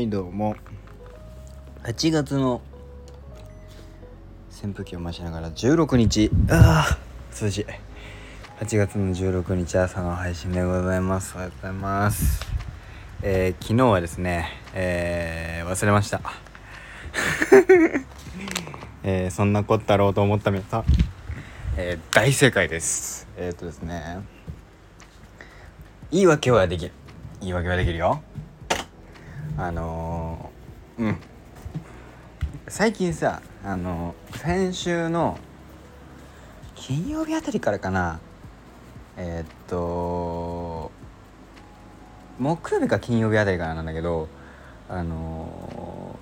はいどうも。8月の扇風機を回しながら16日。ああ涼しい。8月の16日朝の配信でございます。おはようございます。えー、昨日はですねえー、忘れました。えー、そんなこったろうと思った皆さん、えー、大正解です。えっ、ー、とですね言い訳はできる。言い訳はできるよあのー、うん。最近さあのー、先週の金曜日あたりからかな。えー、っと木曜日か金曜日あたりからなんだけどあの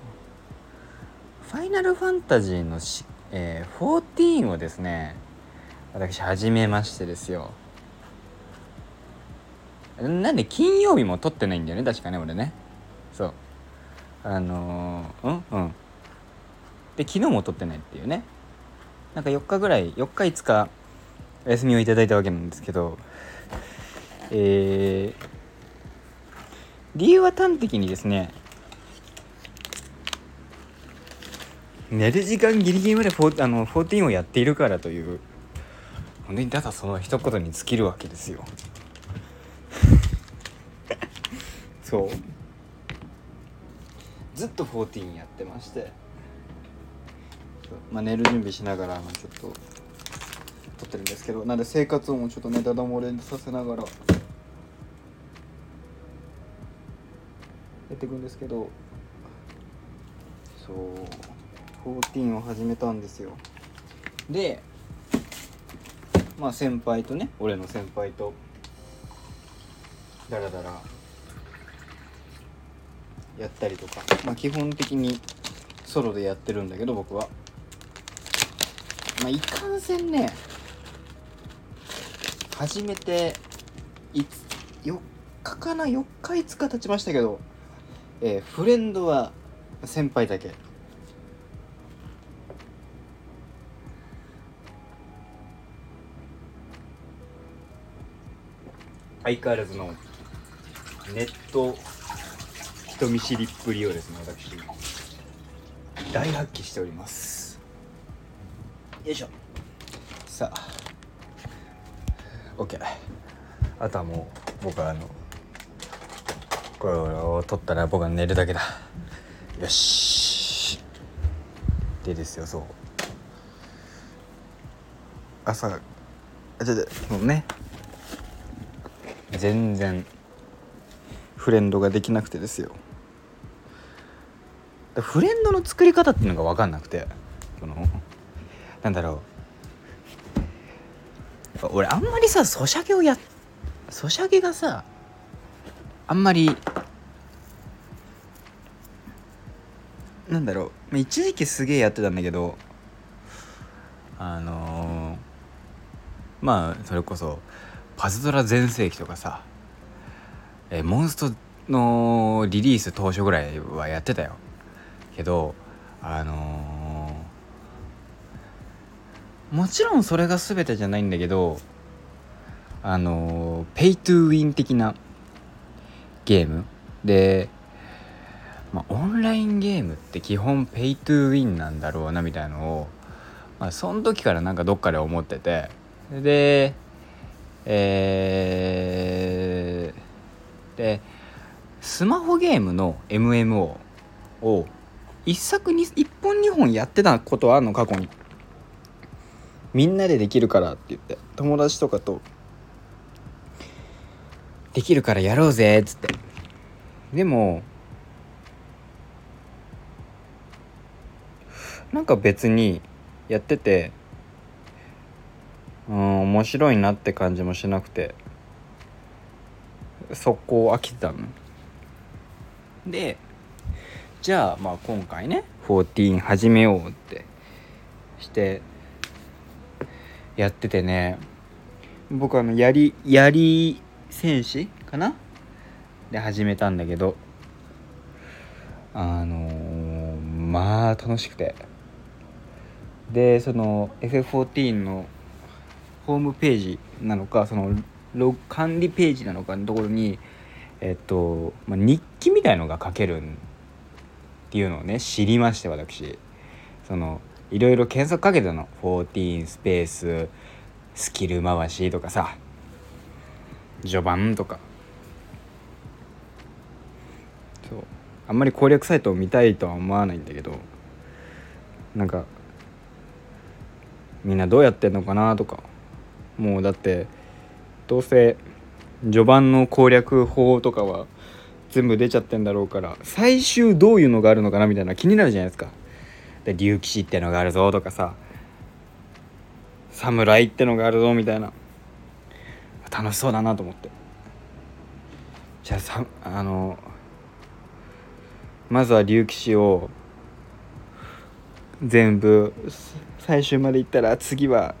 ファイナルファンタジーのし、えー、14をですね私始めましてですよ。なんで金曜日も撮ってないんだよね確かね俺ね。あの、うんうん。で昨日も撮ってないっていうね。なんか4日ぐらい4日5日お休みをいただいたわけなんですけどえー、理由は端的にですね寝る時間ギリギリまでフォあの14をやっているからという本当にただその一言に尽きるわけですよ。そう。ずっと14やってまして。まあ寝る準備しながらちょっと撮ってるんですけど。なんで生活音をちょっとネタだ漏れさせながらやっていくんですけど。そう。14を始めたんですよ。でまあ先輩とね俺の先輩とダラダラやったりとか、まあ、基本的にソロでやってるんだけど僕は。まあいかんせんね初めて4日かな4日5日経ちましたけど、えー、フレンドは先輩だけ。相変わらずのネット人見知りっぷりをですね私大発揮しております。よいしょ。さあ。OK あとはもう僕はあのこれを取ったら僕は寝るだけだ。よし。でですよそう。朝あちょっともうね。全然フレンドができなくてですよフレンドの作り方っていうのが分かんなくてこのなんだろう。俺あんまりさソシャゲをやソシャゲがさあんまりなんだろう。一時期すげえやってたんだけどあのー、まあそれこそパズドラ全盛期とかさえモンストのリリース当初ぐらいはやってたよ。けどあのー、もちろんそれが全てじゃないんだけどあの、 pay to win 的なゲーム。で、まあ、オンラインゲームって基本 pay to win なんだろうなみたいのを、まあ、その時からなんかどっかで思ってて。でえー、でスマホゲームの MMO を1作に1本2本やってたことはあるの過去に。みんなでできるからって言って友達とかと。できるからやろうぜっつって。でもなんか別にやっててうん面白いなって感じもしなくて速攻飽きてたの。でじゃあまあ今回ね14始めようってしてやっててね僕あのやりやり戦士かな？で始めたんだけどあのー、まあ楽しくて。でその FF14 のホームページなのかその管理ページなのかのところにえっと、まあ、日記みたいのが書けるんっていうのをね知りまして私。そのいろいろ検索かけたの。14スペーススキル回しとかさ。序盤とか。そう。あんまり攻略サイトを見たいとは思わないんだけど。なんかみんなどうやってんのかなとか。もうだってどうせ序盤の攻略法とかは全部出ちゃってんだろうから最終どういうのがあるのかなみたいな気になるじゃないですか。で竜騎士ってのがあるぞとかさ侍ってのがあるぞみたいな楽しそうだなと思ってじゃあさあのまずは竜騎士を全部最終まで行ったら次は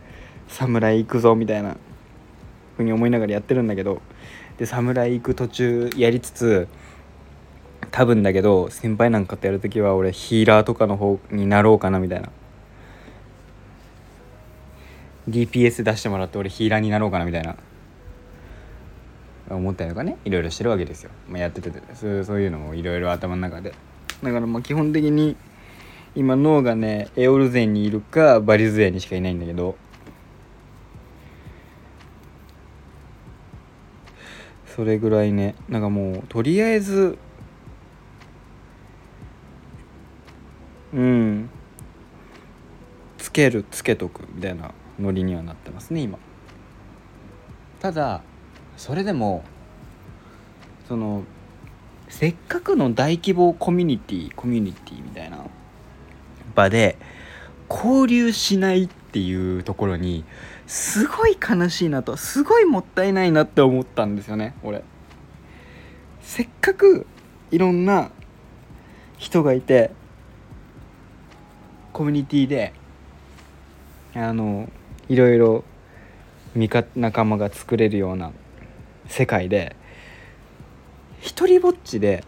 侍行くぞみたいなふうに思いながらやってるんだけどで侍行く途中やりつつ多分だけど先輩なんかとやる時は俺ヒーラーとかの方になろうかなみたいな。DPS 出してもらって俺ヒーラーになろうかなみたいな。思ったりとかねいろいろしてるわけですよ、まあ、やっててそうそういうのもいろいろ頭の中で。だからまあ基本的に今脳がねエオルゼンにいるかバリズエにしかいないんだけどそれぐらいねなんかもうとりあえずうんつけるつけとくみたいなノリにはなってますね今。ただそれでもそのせっかくの大規模コミュニティコミュニティみたいな場で交流しないっていうところにすごい悲しいなとすごいもったいないなって思ったんですよね俺。せっかくいろんな人がいてコミュニティであのいろいろ味方仲間が作れるような世界で一人ぼっちで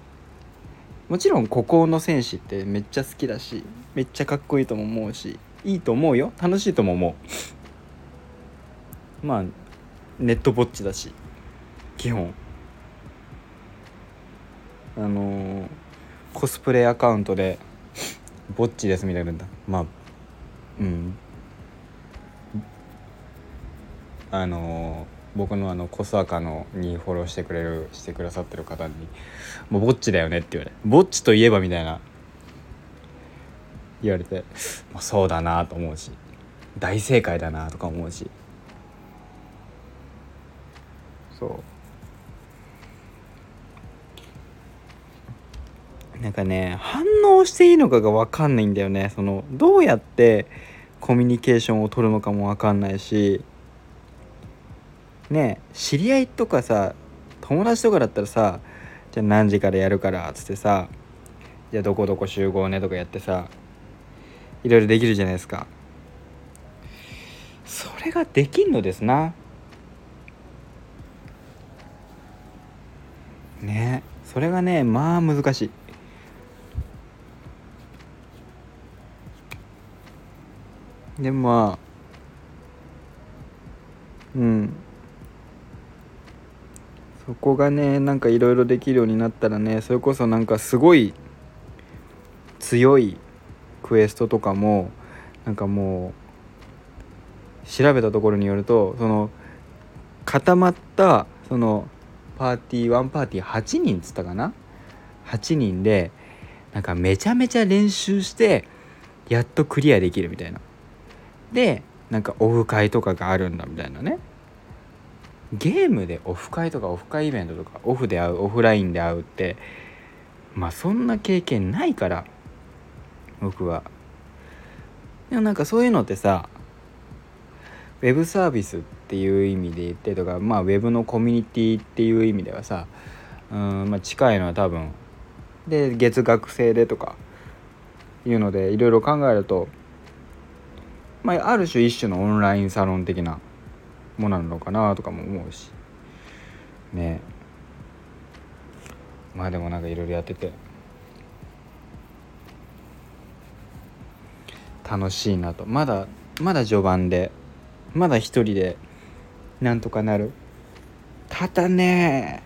もちろん孤高の戦士ってめっちゃ好きだしめっちゃかっこいいとも思うしいいと思うよ。楽しいとも思う。まあネットぼっちだし基本。あのー、コスプレアカウントでぼっちですみたいなまあうん。あの僕のあのコスアカのにフォローしてくれるしてくださってる方に「もうぼっちだよね」って言われ「ぼっちといえば」みたいな。言われて、まあ、そうだなと思うし大正解だなとか思うし。そう。なんかね反応していいのかが分かんないんだよね。そのどうやってコミュニケーションを取るのかも分かんないし。ね知り合いとかさ友達とかだったらさじゃあ何時からやるからっつってさじゃあどこどこ集合ねとかやってさいろいろできるじゃないですか。それができんのですな。ね。それがねまあ難しい。でもまあうん。そこがねなんかいろいろできるようになったらねそれこそなんかすごい強いクエストとかもなんかもう調べたところによるとその固まったそのパーティー1パーティー8人っつったかな？8人でなんかめちゃめちゃ練習してやっとクリアできるみたいな。でなんかオフ会とかがあるんだみたいなね。ゲームでオフ会とかオフ会イベントとかオフで会うオフラインで会うってまあそんな経験ないから僕は。でもなんかそういうのってさウェブサービスっていう意味で言ってとかまあウェブのコミュニティっていう意味ではさうん、まあ、近いのは多分で月額制でとかいうのでいろいろ考えるとまあある種一種のオンラインサロン的なものなのかなとかも思うし。ね。まあでもなんかいろいろやってて。楽しいなと。まだまだ序盤でまだ一人でなんとかなる。ただね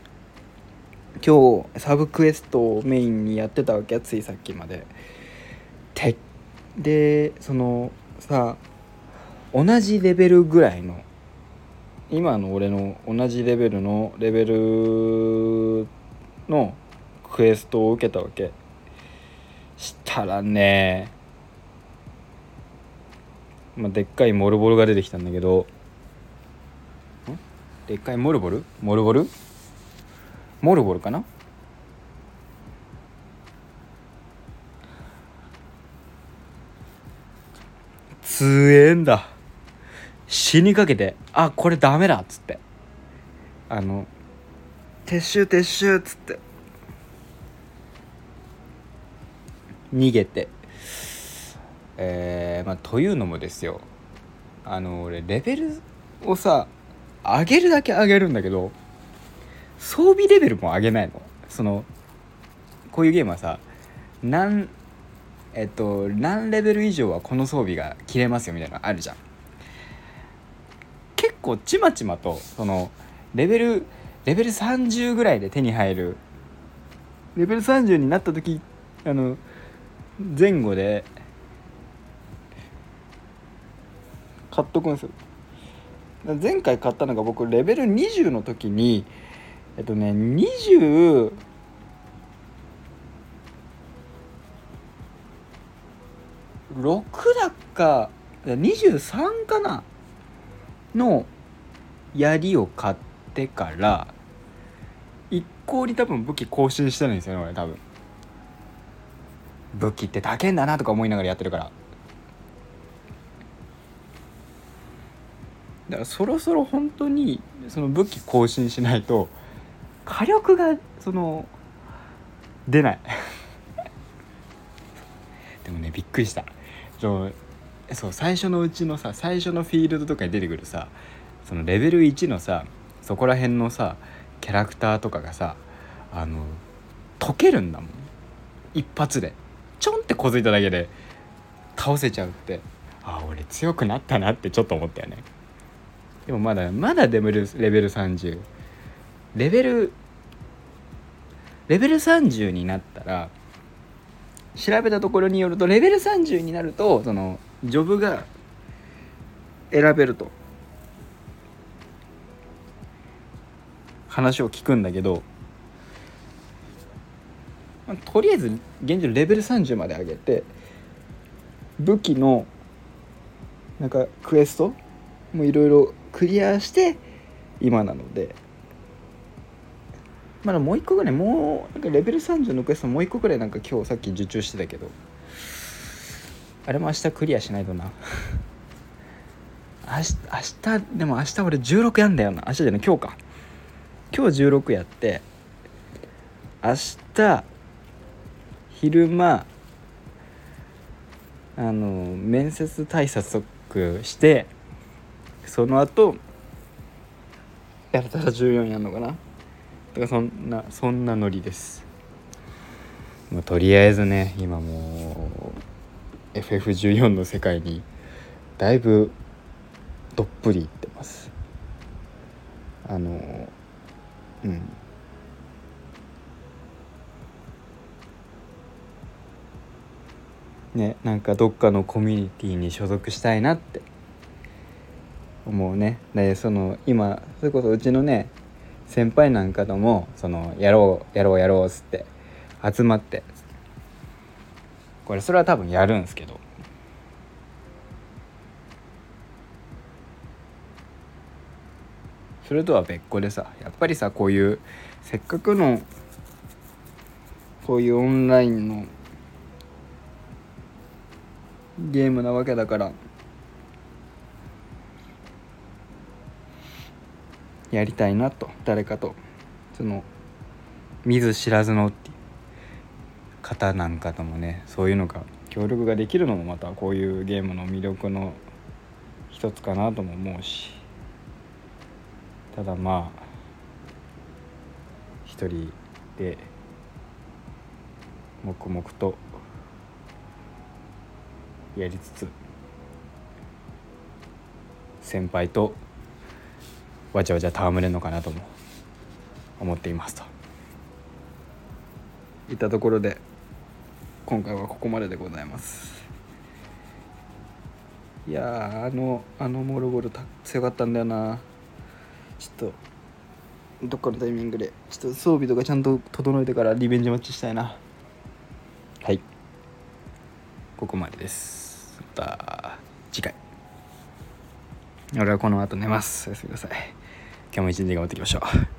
今日サブクエストをメインにやってたわけやついさっきまで。てでそのさ同じレベルぐらいの今の俺の同じレベルのレベルのクエストを受けたわけ。したらねまあ、でっかいモルボルが出てきたんだけど。でっかいモルボル？モルボル？モルボルかな？強えんだ。死にかけてあこれダメだっつって。あの撤収撤収っつって。逃げて。えー、まあというのもですよ。あの俺レベルをさ上げるだけ上げるんだけど装備レベルも上げないの。そのこういうゲームはさ何えっと何レベル以上はこの装備が切れますよみたいなのあるじゃん。結構ちまちまとそのレベルレベル30ぐらいで手に入るレベル30になった時あの前後で買っとくんですよ。前回買ったのが僕レベル20の時にえっとね20 6だか23かなの槍を買ってから一向に多分武器更新してないんですよね俺多分。武器って高えんだなとか思いながらやってるから。だからそろそろ本当にその武器更新しないと火力がその出ない。でもねびっくりした。そうそう最初のうちのさ最初のフィールドとかに出てくるさそのレベル1のさそこら辺のさキャラクターとかがさあの溶けるんだもん。一発で。ちょんってこづいただけで倒せちゃうって。あ俺強くなったなってちょっと思ったよね。でもまだまだレベルレベル30レベルレベル30になったら調べたところによるとレベル30になるとそのジョブが選べると。話を聞くんだけど、まあ、とりあえず現状レベル30まで上げて武器のなんかクエストもいろいろクリアして今なので。まだもう一個ぐらいもうなんかレベル30のクエストもう一個ぐらいなんか今日さっき受注してたけど。あれも明日クリアしないとな。明日明日でも明日俺16やんだよな。明日じゃない今日か。今日16やって。明日昼間あの面接対策してその後やれたら14やんのかな？だからそんなそんなノリです。まあ、とりあえずね今もう FF14 の世界にだいぶどっぷりいってます。あのうん。ねなんかどっかのコミュニティに所属したいなって。思うねでその今それこそうちのね先輩なんかともそのやろうやろうやろうっつって集まってこれそれは多分やるんすけど。それとは別個でさやっぱりさこういうせっかくのこういうオンラインのゲームなわけだからやりたいなと誰かと。その見ず知らずの方なんかともねそういうのが協力ができるのもまたこういうゲームの魅力の一つかなとも思うし。ただまあ一人で黙々とやりつつ先輩とわちゃわちゃ戯れるのかなとも思っていますと。いったところで今回はここまででございます。いやーあのあのモルゴルた強かったんだよな。ちょっとどっかのタイミングでちょっと装備とかちゃんと整えてからリベンジマッチしたいな。はい。ここまでです。また次回。俺はこの後寝ます。おやすみなさい今日も一日頑張っていきましょう。